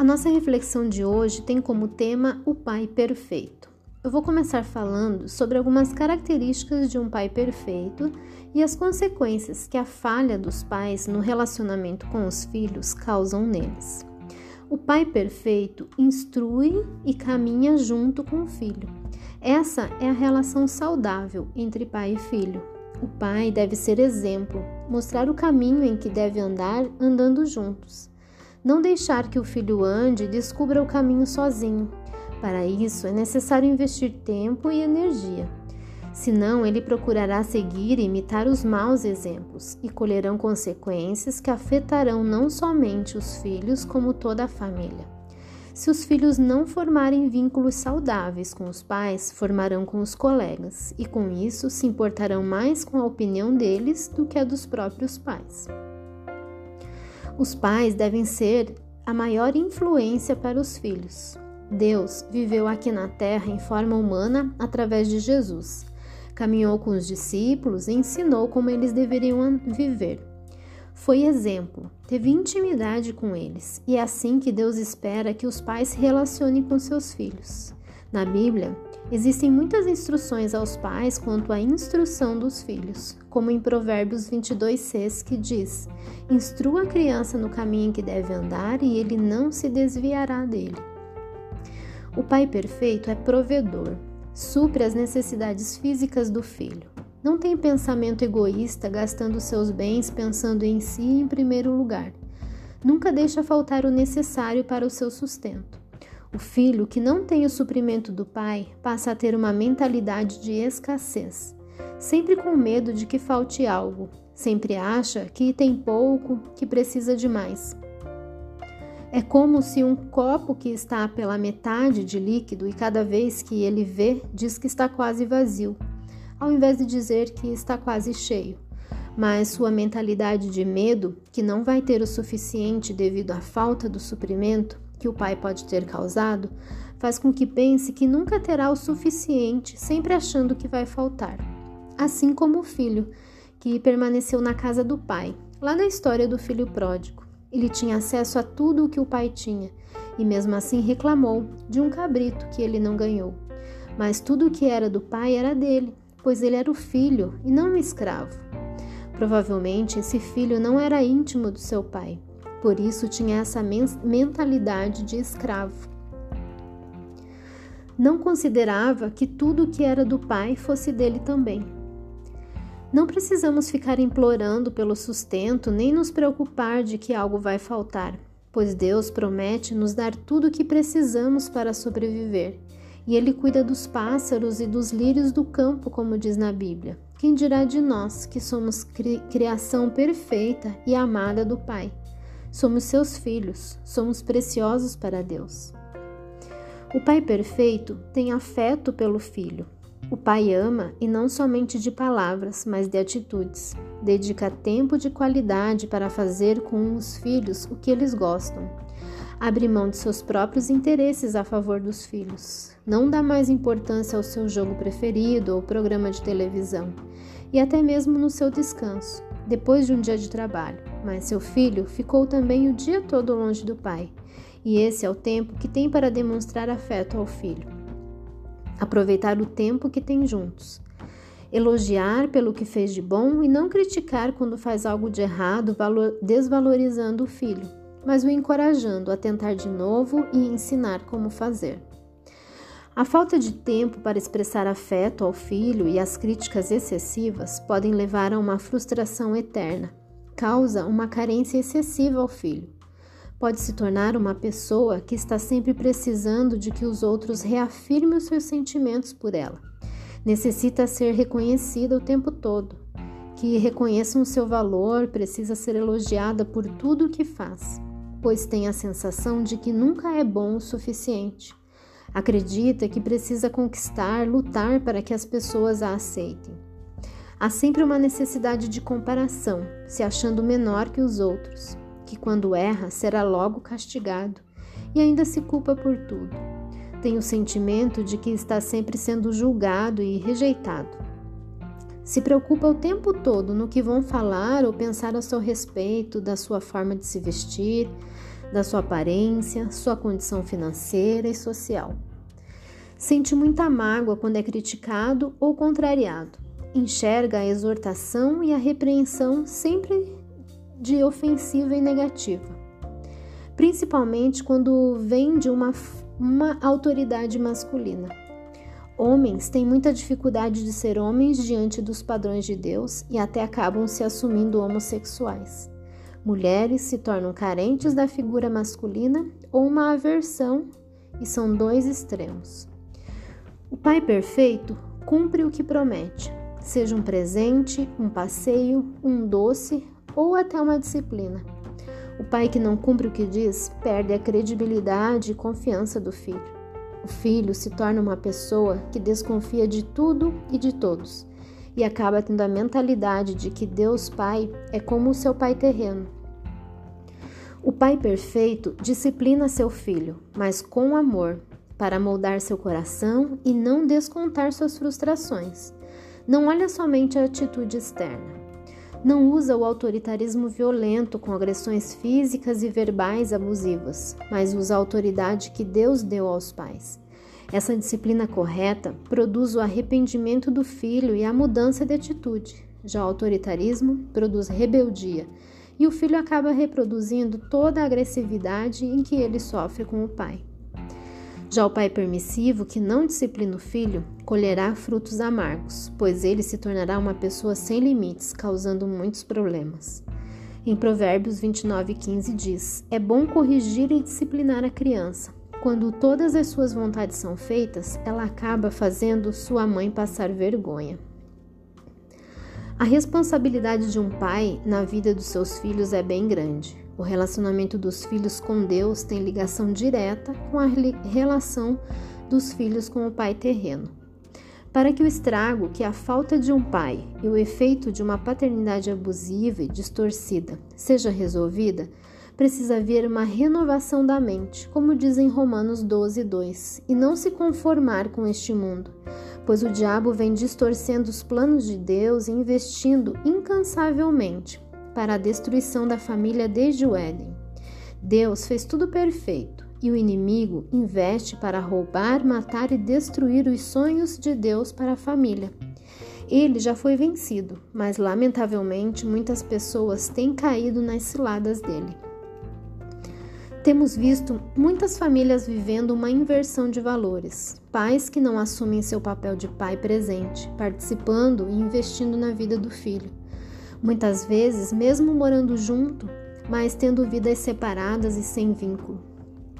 A nossa reflexão de hoje tem como tema o pai perfeito. Eu vou começar falando sobre algumas características de um pai perfeito e as consequências que a falha dos pais no relacionamento com os filhos causam neles. O pai perfeito instrui e caminha junto com o filho. Essa é a relação saudável entre pai e filho. O pai deve ser exemplo, mostrar o caminho em que deve andar andando juntos. Não deixar que o filho ande e descubra o caminho sozinho. Para isso é necessário investir tempo e energia. Senão, ele procurará seguir e imitar os maus exemplos e colherão consequências que afetarão não somente os filhos, como toda a família. Se os filhos não formarem vínculos saudáveis com os pais, formarão com os colegas e, com isso, se importarão mais com a opinião deles do que a dos próprios pais. Os pais devem ser a maior influência para os filhos. Deus viveu aqui na terra em forma humana através de Jesus. Caminhou com os discípulos e ensinou como eles deveriam viver. Foi exemplo, teve intimidade com eles, e é assim que Deus espera que os pais se relacionem com seus filhos. Na Bíblia, existem muitas instruções aos pais quanto à instrução dos filhos, como em Provérbios 22:6 que diz: Instrua a criança no caminho em que deve andar e ele não se desviará dele. O pai perfeito é provedor, supre as necessidades físicas do filho. Não tem pensamento egoísta, gastando seus bens pensando em si em primeiro lugar. Nunca deixa faltar o necessário para o seu sustento. O filho que não tem o suprimento do pai passa a ter uma mentalidade de escassez, sempre com medo de que falte algo, sempre acha que tem pouco, que precisa de mais. É como se um copo que está pela metade de líquido e cada vez que ele vê, diz que está quase vazio, ao invés de dizer que está quase cheio. Mas sua mentalidade de medo, que não vai ter o suficiente devido à falta do suprimento, que o pai pode ter causado, faz com que pense que nunca terá o suficiente, sempre achando que vai faltar. Assim como o filho, que permaneceu na casa do pai, lá na história do filho pródigo. Ele tinha acesso a tudo o que o pai tinha e, mesmo assim, reclamou de um cabrito que ele não ganhou. Mas tudo o que era do pai era dele, pois ele era o filho e não o escravo. Provavelmente esse filho não era íntimo do seu pai, por isso tinha essa mentalidade de escravo. Não considerava que tudo o que era do pai fosse dele também. Não precisamos ficar implorando pelo sustento nem nos preocupar de que algo vai faltar, pois Deus promete nos dar tudo o que precisamos para sobreviver. E Ele cuida dos pássaros e dos lírios do campo, como diz na Bíblia. Quem dirá de nós que somos cri criação perfeita e amada do Pai? Somos seus filhos, somos preciosos para Deus. O Pai perfeito tem afeto pelo filho. O Pai ama e não somente de palavras, mas de atitudes. Dedica tempo de qualidade para fazer com os filhos o que eles gostam. Abre mão de seus próprios interesses a favor dos filhos. Não dá mais importância ao seu jogo preferido ou programa de televisão, e até mesmo no seu descanso depois de um dia de trabalho, mas seu filho ficou também o dia todo longe do pai, e esse é o tempo que tem para demonstrar afeto ao filho. Aproveitar o tempo que tem juntos. Elogiar pelo que fez de bom e não criticar quando faz algo de errado, desvalorizando o filho, mas o encorajando a tentar de novo e ensinar como fazer. A falta de tempo para expressar afeto ao filho e as críticas excessivas podem levar a uma frustração eterna. Causa uma carência excessiva ao filho. Pode se tornar uma pessoa que está sempre precisando de que os outros reafirmem os seus sentimentos por ela. Necessita ser reconhecida o tempo todo, que reconheçam o seu valor, precisa ser elogiada por tudo o que faz, pois tem a sensação de que nunca é bom o suficiente Acredita que precisa conquistar, lutar para que as pessoas a aceitem. Há sempre uma necessidade de comparação, se achando menor que os outros, que quando erra será logo castigado e ainda se culpa por tudo. Tem o sentimento de que está sempre sendo julgado e rejeitado. Se preocupa o tempo todo no que vão falar ou pensar a seu respeito, da sua forma de se vestir, da sua aparência, sua condição financeira e social. Sente muita mágoa quando é criticado ou contrariado. Enxerga a exortação e a repreensão sempre de ofensiva e negativa, principalmente quando vem de uma, uma autoridade masculina. Homens têm muita dificuldade de ser homens diante dos padrões de Deus e até acabam se assumindo homossexuais. Mulheres se tornam carentes da figura masculina ou uma aversão, e são dois extremos. O Pai perfeito cumpre o que promete, seja um presente, um passeio, um doce ou até uma disciplina. O pai que não cumpre o que diz perde a credibilidade e confiança do filho. O filho se torna uma pessoa que desconfia de tudo e de todos e acaba tendo a mentalidade de que Deus Pai é como o seu pai terreno. O pai perfeito disciplina seu filho, mas com amor, para moldar seu coração e não descontar suas frustrações. Não olha somente a atitude externa. Não usa o autoritarismo violento com agressões físicas e verbais abusivas, mas usa a autoridade que Deus deu aos pais. Essa disciplina correta produz o arrependimento do filho e a mudança de atitude. Já o autoritarismo produz rebeldia e o filho acaba reproduzindo toda a agressividade em que ele sofre com o pai. Já o pai permissivo, que não disciplina o filho, colherá frutos amargos, pois ele se tornará uma pessoa sem limites, causando muitos problemas. Em Provérbios 29:15 diz: É bom corrigir e disciplinar a criança. Quando todas as suas vontades são feitas, ela acaba fazendo sua mãe passar vergonha. A responsabilidade de um pai na vida dos seus filhos é bem grande. O relacionamento dos filhos com Deus tem ligação direta com a relação dos filhos com o pai terreno. Para que o estrago que a falta de um pai e o efeito de uma paternidade abusiva e distorcida seja resolvida, precisa haver uma renovação da mente, como diz em Romanos 12, 2, e não se conformar com este mundo, pois o diabo vem distorcendo os planos de Deus e investindo incansavelmente para a destruição da família desde o Éden. Deus fez tudo perfeito e o inimigo investe para roubar, matar e destruir os sonhos de Deus para a família. Ele já foi vencido, mas lamentavelmente muitas pessoas têm caído nas ciladas dele. Temos visto muitas famílias vivendo uma inversão de valores. Pais que não assumem seu papel de pai presente, participando e investindo na vida do filho muitas vezes mesmo morando junto, mas tendo vidas separadas e sem vínculo.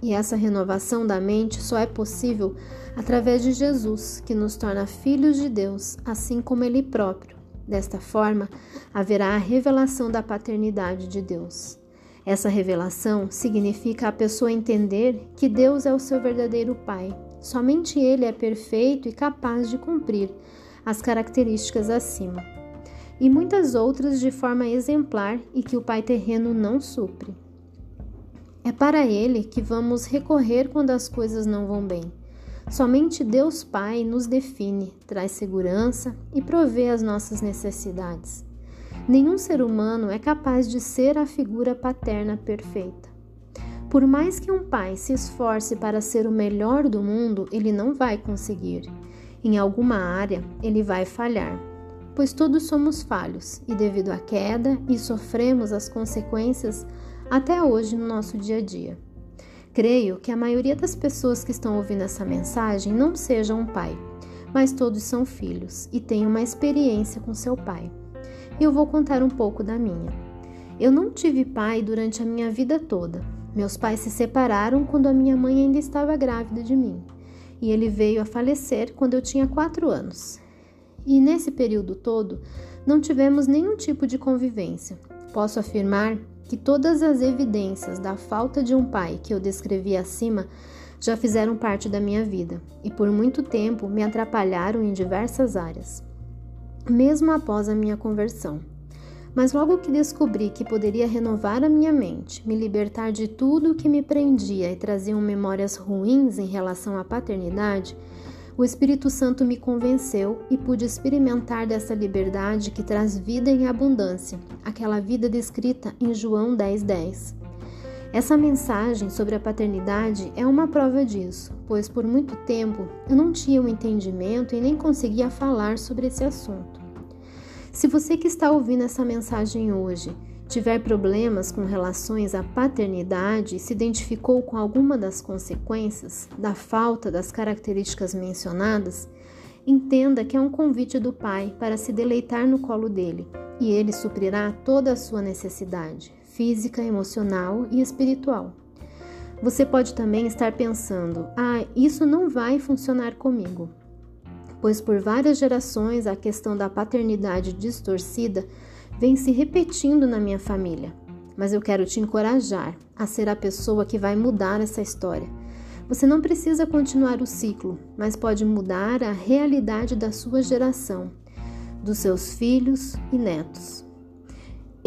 E essa renovação da mente só é possível através de Jesus, que nos torna filhos de Deus, assim como Ele próprio. Desta forma, haverá a revelação da paternidade de Deus. Essa revelação significa a pessoa entender que Deus é o seu verdadeiro Pai. Somente Ele é perfeito e capaz de cumprir as características acima e muitas outras de forma exemplar e que o Pai terreno não supre. É para Ele que vamos recorrer quando as coisas não vão bem. Somente Deus Pai nos define, traz segurança e provê as nossas necessidades. Nenhum ser humano é capaz de ser a figura paterna perfeita. Por mais que um pai se esforce para ser o melhor do mundo, ele não vai conseguir. Em alguma área, ele vai falhar pois todos somos falhos e, devido à queda, e sofremos as consequências até hoje no nosso dia a dia. Creio que a maioria das pessoas que estão ouvindo essa mensagem não seja um pai, mas todos são filhos e têm uma experiência com seu pai. E eu vou contar um pouco da minha. Eu não tive pai durante a minha vida toda. Meus pais se separaram quando a minha mãe ainda estava grávida de mim, e ele veio a falecer quando eu tinha quatro anos e nesse período todo não tivemos nenhum tipo de convivência. Posso afirmar que todas as evidências da falta de um pai que eu descrevi acima já fizeram parte da minha vida e por muito tempo me atrapalharam em diversas áreas, mesmo após a minha conversão. Mas logo que descobri que poderia renovar a minha mente, me libertar de tudo o que me prendia e traziam memórias ruins em relação à paternidade, o Espírito Santo me convenceu e pude experimentar dessa liberdade que traz vida em abundância, aquela vida descrita em João 10:10. 10. Essa mensagem sobre a paternidade é uma prova disso, pois por muito tempo eu não tinha um entendimento e nem conseguia falar sobre esse assunto. Se você que está ouvindo essa mensagem hoje tiver problemas com relações à paternidade e se identificou com alguma das consequências da falta das características mencionadas, entenda que é um convite do Pai para se deleitar no colo dele e ele suprirá toda a sua necessidade física, emocional e espiritual. Você pode também estar pensando: ah, isso não vai funcionar comigo. Pois por várias gerações a questão da paternidade distorcida vem se repetindo na minha família. Mas eu quero te encorajar a ser a pessoa que vai mudar essa história. Você não precisa continuar o ciclo, mas pode mudar a realidade da sua geração, dos seus filhos e netos.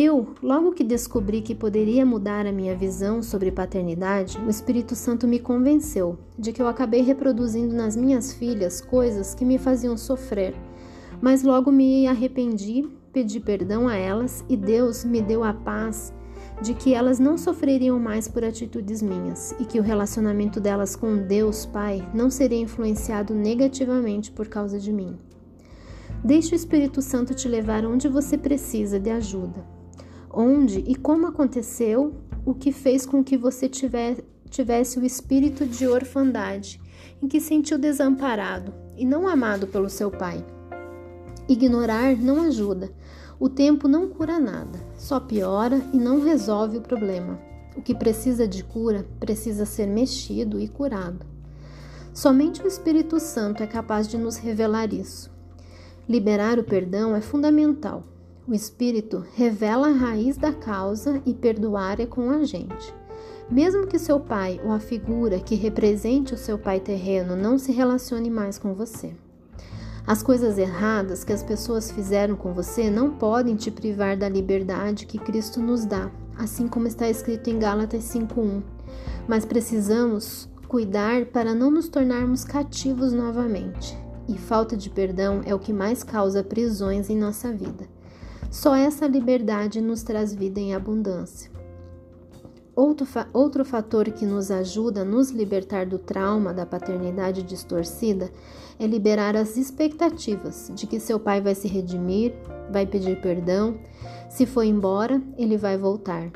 Eu, logo que descobri que poderia mudar a minha visão sobre paternidade, o Espírito Santo me convenceu de que eu acabei reproduzindo nas minhas filhas coisas que me faziam sofrer, mas logo me arrependi pedi perdão a elas e Deus me deu a paz de que elas não sofreriam mais por atitudes minhas e que o relacionamento delas com Deus Pai não seria influenciado negativamente por causa de mim. Deixe o Espírito Santo te levar onde você precisa de ajuda. Onde e como aconteceu o que fez com que você tivesse o espírito de orfandade, em que sentiu desamparado e não amado pelo seu pai. Ignorar não ajuda. O tempo não cura nada, só piora e não resolve o problema. O que precisa de cura precisa ser mexido e curado. Somente o Espírito Santo é capaz de nos revelar isso. Liberar o perdão é fundamental. O Espírito revela a raiz da causa e perdoar é com a gente. Mesmo que seu pai ou a figura que represente o seu pai terreno não se relacione mais com você. As coisas erradas que as pessoas fizeram com você não podem te privar da liberdade que Cristo nos dá, assim como está escrito em Gálatas 5:1. Mas precisamos cuidar para não nos tornarmos cativos novamente. E falta de perdão é o que mais causa prisões em nossa vida. Só essa liberdade nos traz vida em abundância. Outro, fa outro fator que nos ajuda a nos libertar do trauma da paternidade distorcida é liberar as expectativas de que seu pai vai se redimir, vai pedir perdão, se for embora, ele vai voltar.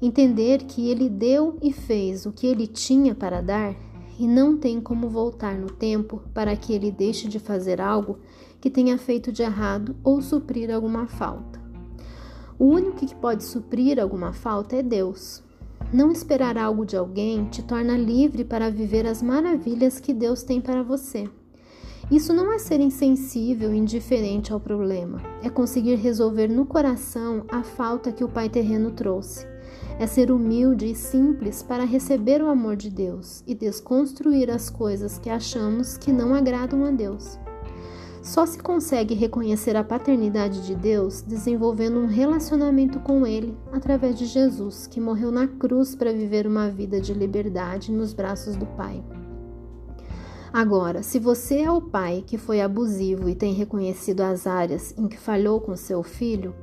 Entender que ele deu e fez o que ele tinha para dar e não tem como voltar no tempo para que ele deixe de fazer algo que tenha feito de errado ou suprir alguma falta. O único que pode suprir alguma falta é Deus. Não esperar algo de alguém te torna livre para viver as maravilhas que Deus tem para você. Isso não é ser insensível e indiferente ao problema, é conseguir resolver no coração a falta que o Pai terreno trouxe. É ser humilde e simples para receber o amor de Deus e desconstruir as coisas que achamos que não agradam a Deus. Só se consegue reconhecer a paternidade de Deus desenvolvendo um relacionamento com Ele através de Jesus, que morreu na cruz para viver uma vida de liberdade nos braços do Pai. Agora, se você é o pai que foi abusivo e tem reconhecido as áreas em que falhou com seu filho,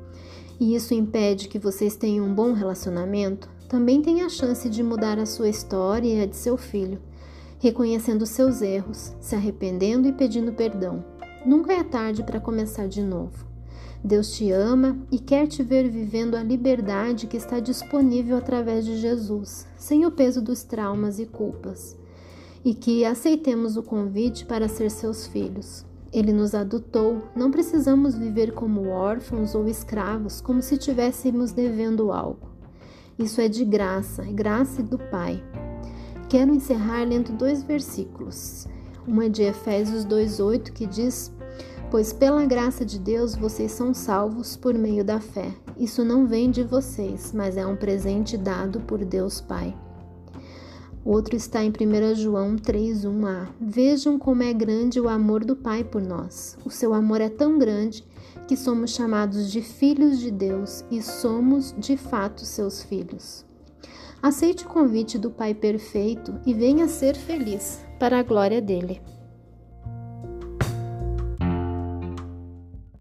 e isso impede que vocês tenham um bom relacionamento, também tem a chance de mudar a sua história e a de seu filho, reconhecendo seus erros, se arrependendo e pedindo perdão. Nunca é tarde para começar de novo. Deus te ama e quer te ver vivendo a liberdade que está disponível através de Jesus, sem o peso dos traumas e culpas. E que aceitemos o convite para ser seus filhos. Ele nos adotou, não precisamos viver como órfãos ou escravos, como se tivéssemos devendo algo. Isso é de graça, é graça do Pai. Quero encerrar lendo dois versículos. Uma é de Efésios 2,8 que diz: Pois pela graça de Deus vocês são salvos por meio da fé. Isso não vem de vocês, mas é um presente dado por Deus Pai. Outro está em 1 João 3:1a. Vejam como é grande o amor do Pai por nós. O seu amor é tão grande que somos chamados de filhos de Deus e somos de fato seus filhos. Aceite o convite do Pai perfeito e venha ser feliz para a glória dele.